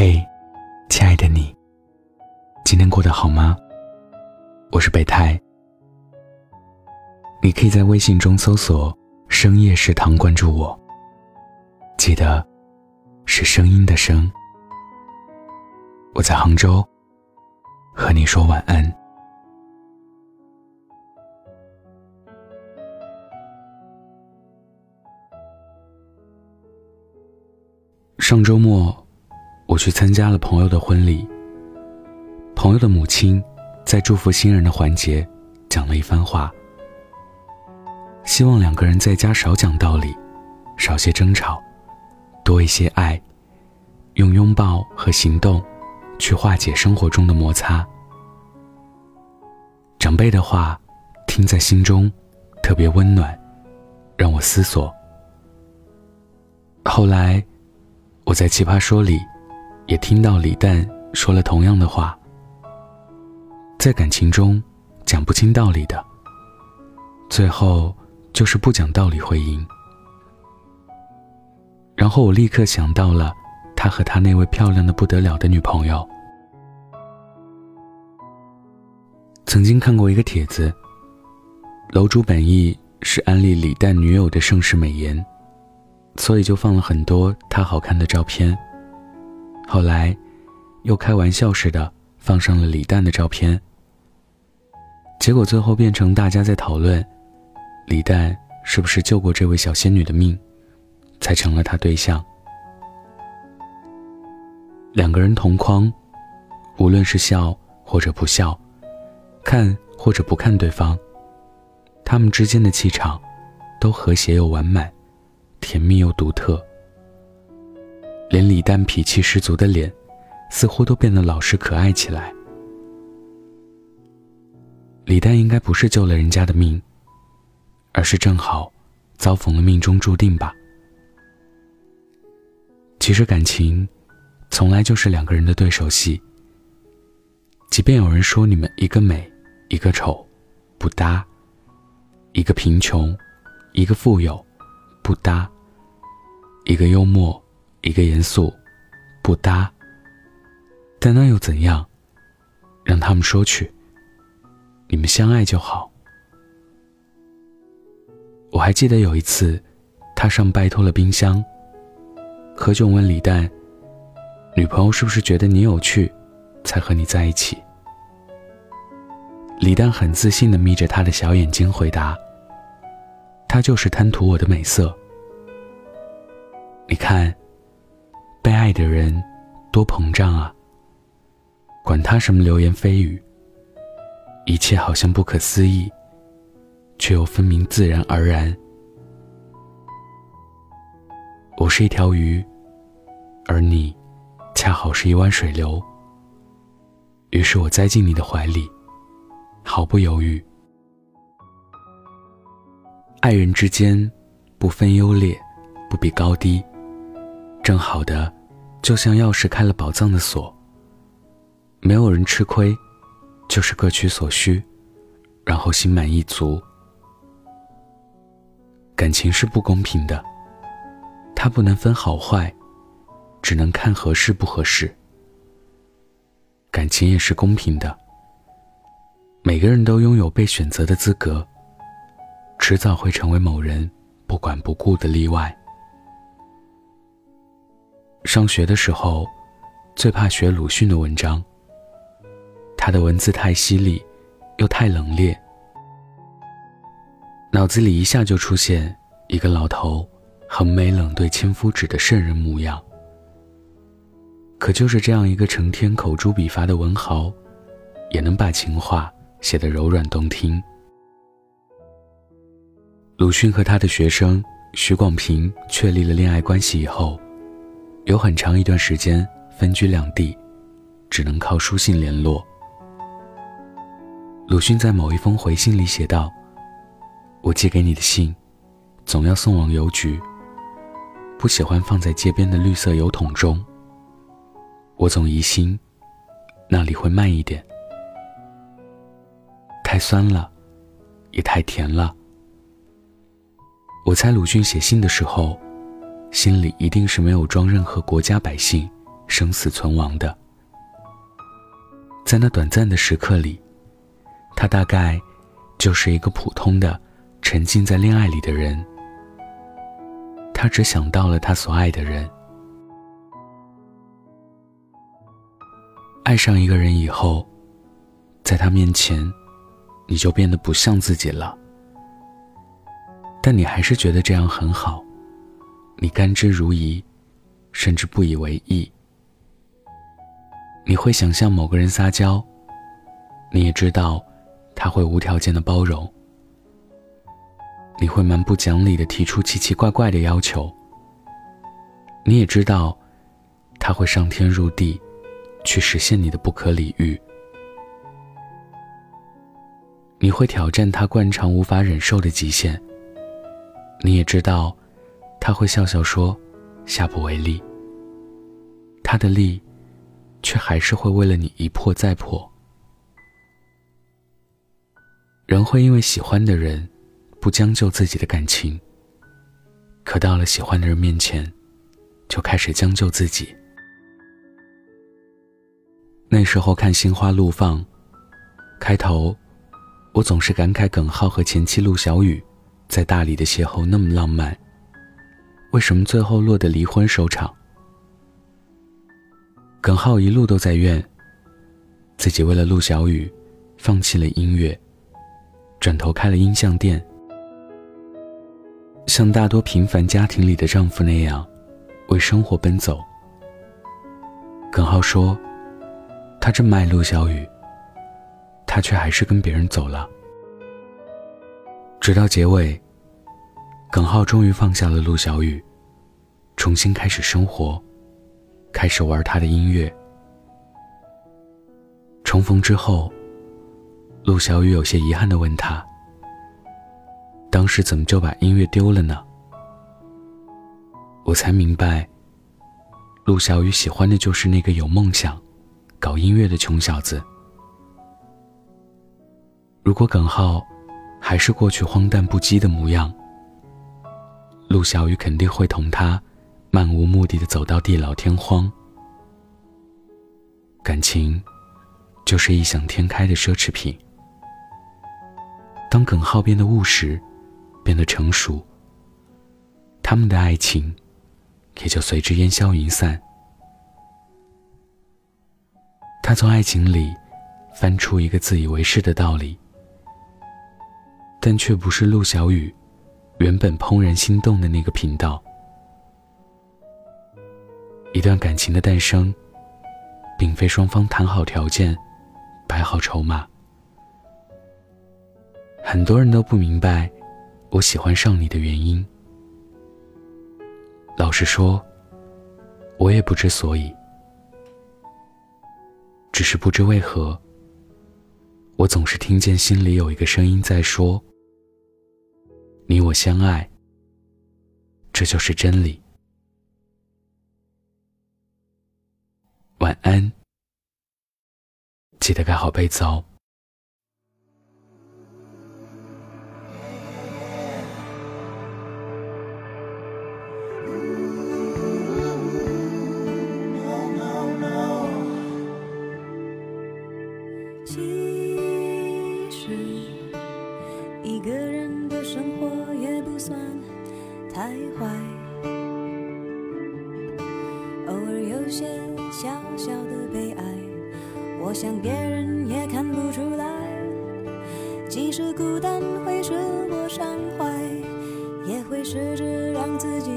嘿，亲爱的你，今天过得好吗？我是北太，你可以在微信中搜索“深夜食堂”关注我，记得是声音的声。我在杭州，和你说晚安。上周末，我去参加了朋友的婚礼。朋友的母亲在祝福新人的环节讲了一番话，希望两个人在家少讲道理，少些争吵，多一些爱，用拥抱和行动去化解生活中的摩擦。长辈的话听在心中，特别温暖，让我思索。后来。我在《奇葩说》里，也听到李诞说了同样的话。在感情中，讲不清道理的，最后就是不讲道理会赢。然后我立刻想到了他和他那位漂亮的不得了的女朋友。曾经看过一个帖子，楼主本意是安利李诞女友的盛世美颜。所以就放了很多她好看的照片。后来，又开玩笑似的放上了李诞的照片。结果最后变成大家在讨论，李诞是不是救过这位小仙女的命，才成了他对象。两个人同框，无论是笑或者不笑，看或者不看对方，他们之间的气场，都和谐又完满。甜蜜又独特，连李诞脾气十足的脸，似乎都变得老实可爱起来。李诞应该不是救了人家的命，而是正好遭逢了命中注定吧。其实感情，从来就是两个人的对手戏。即便有人说你们一个美，一个丑，不搭；一个贫穷，一个富有。不搭，一个幽默，一个严肃，不搭。但那又怎样？让他们说去，你们相爱就好。我还记得有一次，他上拜托了冰箱。何炅问李诞：“女朋友是不是觉得你有趣，才和你在一起？”李诞很自信的眯着他的小眼睛回答。他就是贪图我的美色。你看，被爱的人多膨胀啊！管他什么流言蜚语，一切好像不可思议，却又分明自然而然。我是一条鱼，而你恰好是一湾水流。于是我栽进你的怀里，毫不犹豫。爱人之间，不分优劣，不比高低，正好的，就像钥匙开了宝藏的锁。没有人吃亏，就是各取所需，然后心满意足。感情是不公平的，它不能分好坏，只能看合适不合适。感情也是公平的，每个人都拥有被选择的资格。迟早会成为某人不管不顾的例外。上学的时候，最怕学鲁迅的文章。他的文字太犀利，又太冷冽，脑子里一下就出现一个老头横眉冷对千夫指的圣人模样。可就是这样一个成天口诛笔伐的文豪，也能把情话写得柔软动听。鲁迅和他的学生许广平确立了恋爱关系以后，有很长一段时间分居两地，只能靠书信联络。鲁迅在某一封回信里写道：“我寄给你的信，总要送往邮局，不喜欢放在街边的绿色邮筒中。我总疑心，那里会慢一点，太酸了，也太甜了。”我猜鲁迅写信的时候，心里一定是没有装任何国家百姓、生死存亡的。在那短暂的时刻里，他大概就是一个普通的、沉浸在恋爱里的人。他只想到了他所爱的人。爱上一个人以后，在他面前，你就变得不像自己了。但你还是觉得这样很好，你甘之如饴，甚至不以为意。你会想象某个人撒娇，你也知道他会无条件的包容。你会蛮不讲理的提出奇奇怪怪的要求，你也知道他会上天入地去实现你的不可理喻。你会挑战他惯常无法忍受的极限。你也知道，他会笑笑说：“下不为例。”他的力，却还是会为了你一破再破。人会因为喜欢的人，不将就自己的感情。可到了喜欢的人面前，就开始将就自己。那时候看《心花怒放》，开头，我总是感慨耿浩和前妻陆小雨。在大理的邂逅那么浪漫，为什么最后落得离婚收场？耿浩一路都在怨自己，为了陆小雨，放弃了音乐，转头开了音像店，像大多平凡家庭里的丈夫那样，为生活奔走。耿浩说：“他这么爱陆小雨，他却还是跟别人走了。”直到结尾，耿浩终于放下了陆小雨，重新开始生活，开始玩他的音乐。重逢之后，陆小雨有些遗憾的问他：“当时怎么就把音乐丢了呢？”我才明白，陆小雨喜欢的就是那个有梦想、搞音乐的穷小子。如果耿浩……还是过去荒诞不羁的模样。陆小雨肯定会同他漫无目的的走到地老天荒。感情，就是异想天开的奢侈品。当耿浩变得务实，变得成熟，他们的爱情也就随之烟消云散。他从爱情里翻出一个自以为是的道理。但却不是陆小雨原本怦然心动的那个频道。一段感情的诞生，并非双方谈好条件、摆好筹码。很多人都不明白我喜欢上你的原因。老实说，我也不知所以，只是不知为何，我总是听见心里有一个声音在说。你我相爱，这就是真理。晚安，记得盖好被子哦。算太坏，偶尔有些小小的悲哀，我想别人也看不出来。即使孤单会使我伤怀，也会试着让自己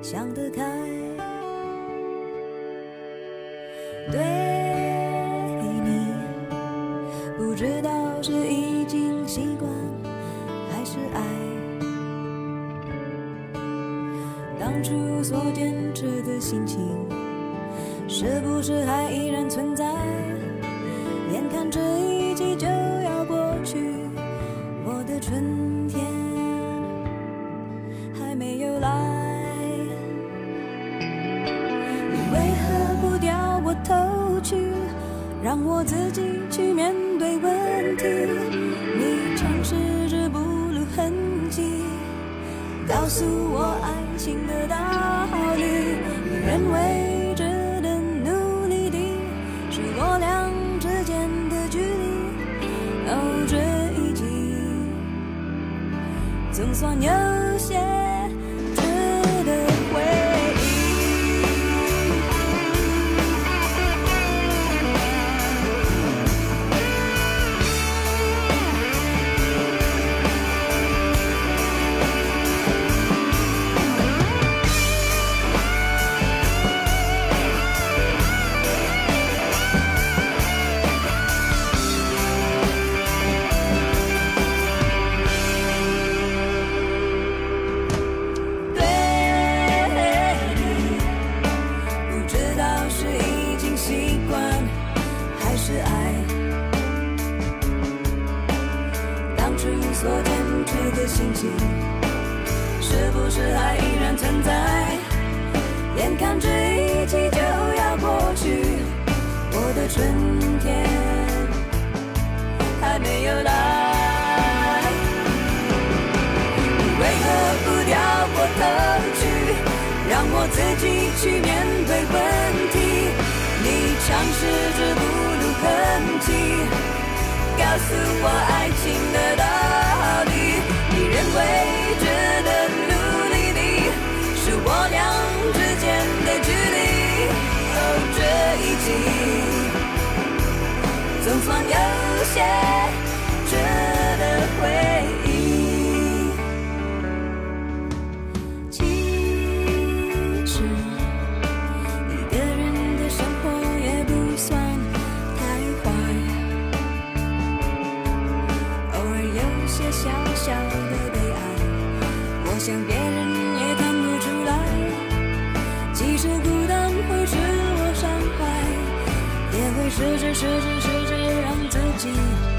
想得开。对你，不知道是已经习惯，是爱。当初所坚持的心情，是不是还依然存在？我爱情的道理。你认为值得努力的是我俩之间的距离到这一集总算有春天还没有来。你为何不掉过头去，让我自己去面对问题？你尝试着不露痕迹，告诉我爱情的道理。你认为就算有些缺得回忆，其实一个人的生活也不算太坏。偶尔有些小小的悲哀，我想别人也看不出来。即使孤单会使我伤怀，也会时至时至。do